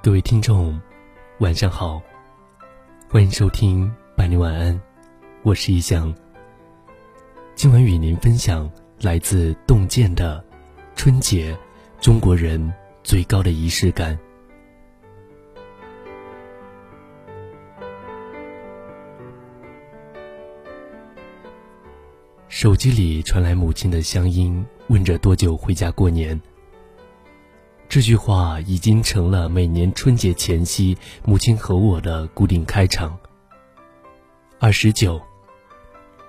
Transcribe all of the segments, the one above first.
各位听众，晚上好，欢迎收听《百年晚安》，我是一翔。今晚与您分享来自洞见的春节，中国人最高的仪式感。手机里传来母亲的乡音，问着多久回家过年。这句话已经成了每年春节前夕母亲和我的固定开场。二十九，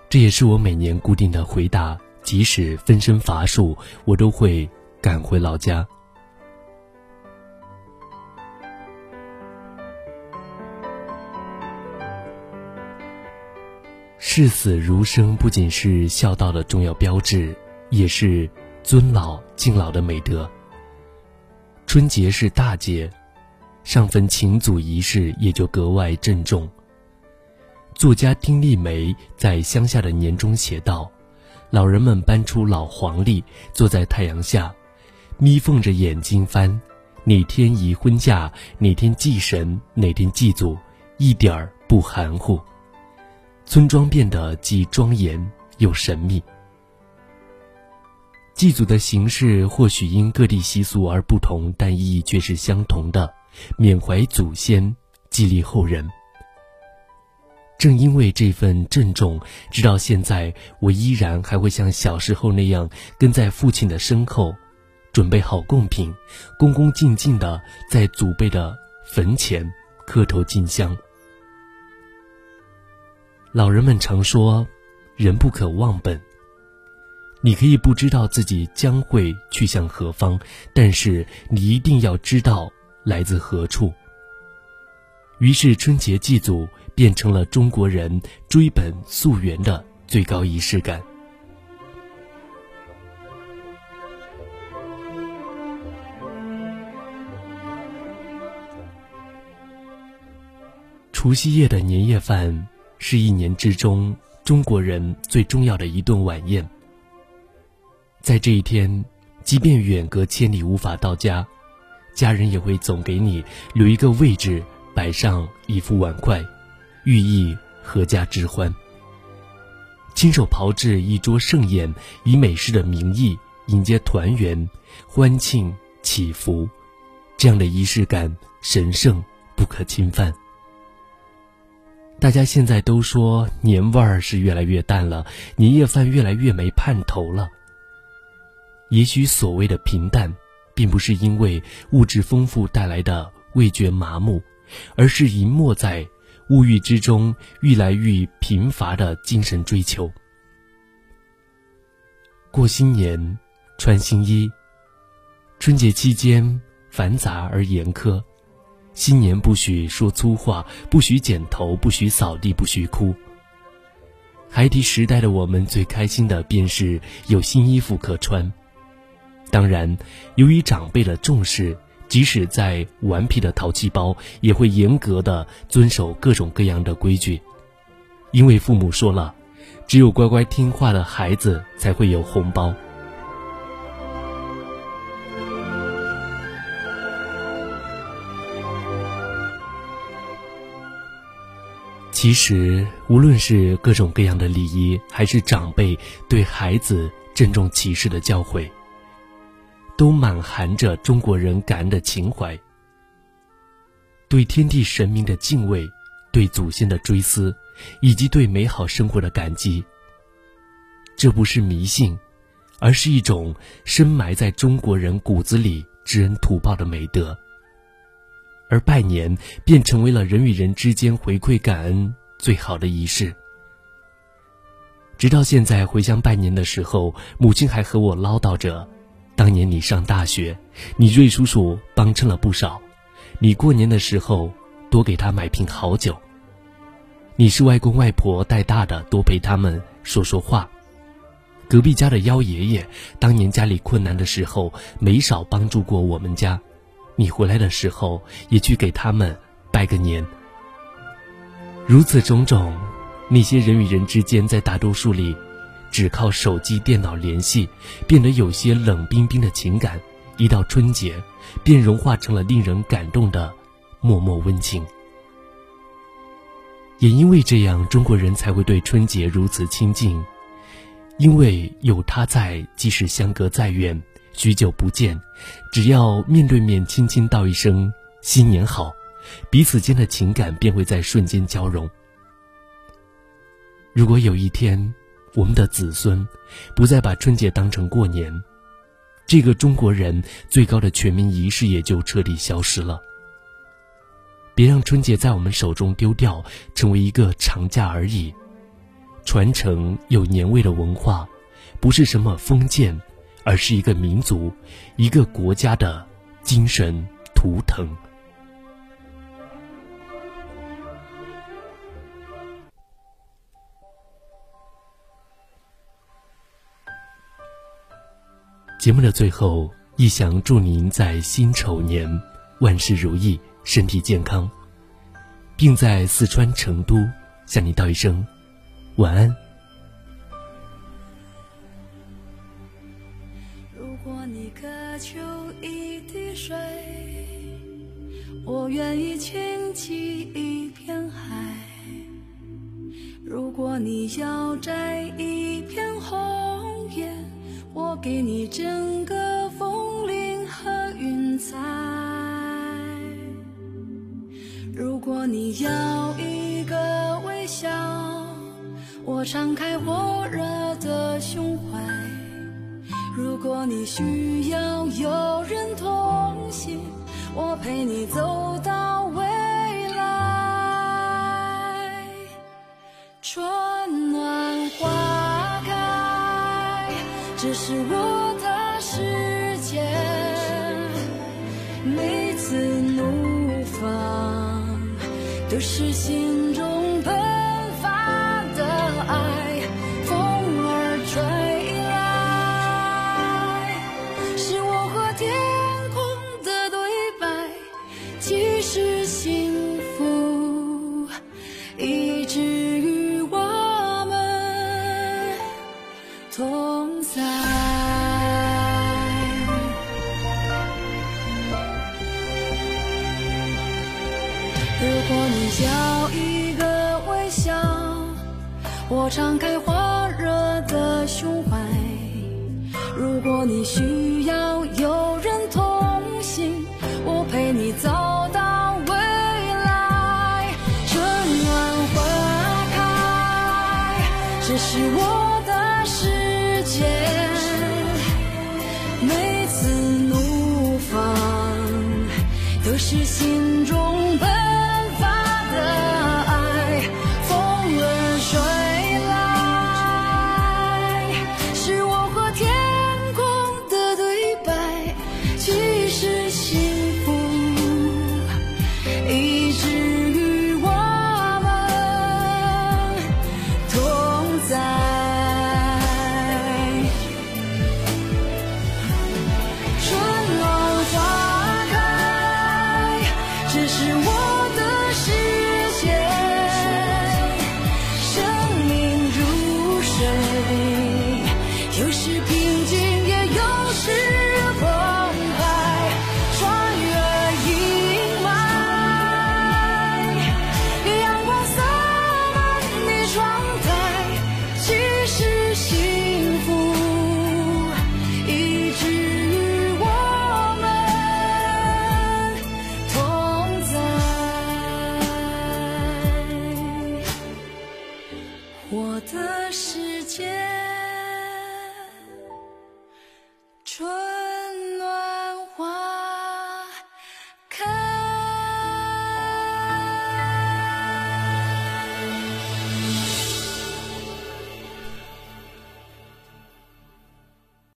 这也是我每年固定的回答，即使分身乏术，我都会赶回老家。视死如生不仅是孝道的重要标志，也是尊老敬老的美德。春节是大节，上坟请祖仪式也就格外郑重。作家丁立梅在乡下的年中写道：“老人们搬出老黄历，坐在太阳下，眯缝着眼睛翻，哪天宜婚嫁，哪天祭神，哪天祭祖，一点儿不含糊。村庄变得既庄严又神秘。”祭祖的形式或许因各地习俗而不同，但意义却是相同的：缅怀祖先，激励后人。正因为这份郑重，直到现在，我依然还会像小时候那样跟在父亲的身后，准备好贡品，恭恭敬敬地在祖辈的坟前磕头敬香。老人们常说：“人不可忘本。”你可以不知道自己将会去向何方，但是你一定要知道来自何处。于是，春节祭祖变成了中国人追本溯源的最高仪式感。除夕夜的年夜饭是一年之中中国人最重要的一顿晚宴。在这一天，即便远隔千里无法到家，家人也会总给你留一个位置，摆上一副碗筷，寓意阖家之欢。亲手炮制一桌盛宴，以美食的名义迎接团圆、欢庆、祈福，这样的仪式感神圣不可侵犯。大家现在都说年味儿是越来越淡了，年夜饭越来越没盼头了。也许所谓的平淡，并不是因为物质丰富带来的味觉麻木，而是隐没在物欲之中愈来愈贫乏的精神追求。过新年，穿新衣。春节期间繁杂而严苛，新年不许说粗话，不许剪头，不许扫地，不许哭。孩提时代的我们最开心的便是有新衣服可穿。当然，由于长辈的重视，即使再顽皮的淘气包，也会严格的遵守各种各样的规矩，因为父母说了，只有乖乖听话的孩子才会有红包。其实，无论是各种各样的礼仪，还是长辈对孩子郑重其事的教诲。都满含着中国人感恩的情怀，对天地神明的敬畏，对祖先的追思，以及对美好生活的感激。这不是迷信，而是一种深埋在中国人骨子里知恩图报的美德。而拜年便成为了人与人之间回馈感恩最好的仪式。直到现在，回乡拜年的时候，母亲还和我唠叨着。当年你上大学，你瑞叔叔帮衬了不少。你过年的时候多给他买瓶好酒。你是外公外婆带大的，多陪他们说说话。隔壁家的幺爷爷，当年家里困难的时候没少帮助过我们家。你回来的时候也去给他们拜个年。如此种种，那些人与人之间在大多数里。只靠手机、电脑联系，变得有些冷冰冰的情感，一到春节，便融化成了令人感动的默默温情。也因为这样，中国人才会对春节如此亲近，因为有他在，即使相隔再远，许久不见，只要面对面轻轻道一声“新年好”，彼此间的情感便会在瞬间交融。如果有一天，我们的子孙不再把春节当成过年，这个中国人最高的全民仪式也就彻底消失了。别让春节在我们手中丢掉，成为一个长假而已。传承有年味的文化，不是什么封建，而是一个民族、一个国家的精神图腾。节目的最后，一想祝您在辛丑年万事如意，身体健康，并在四川成都向你道一声晚安。如果你渴求一滴水，我愿意倾起一片海；如果你要摘一片红。我给你整个风铃和云彩。如果你要一个微笑，我敞开火热的胸怀。如果你需要有人同行，我陪你走到这是我的世界，每次怒放都是心中喷发的爱，风儿吹来，是我和天空的对白，即使幸福，一直与我们同在。如果你要一个微笑，我敞开火热的胸怀；如果你需怒放都是心中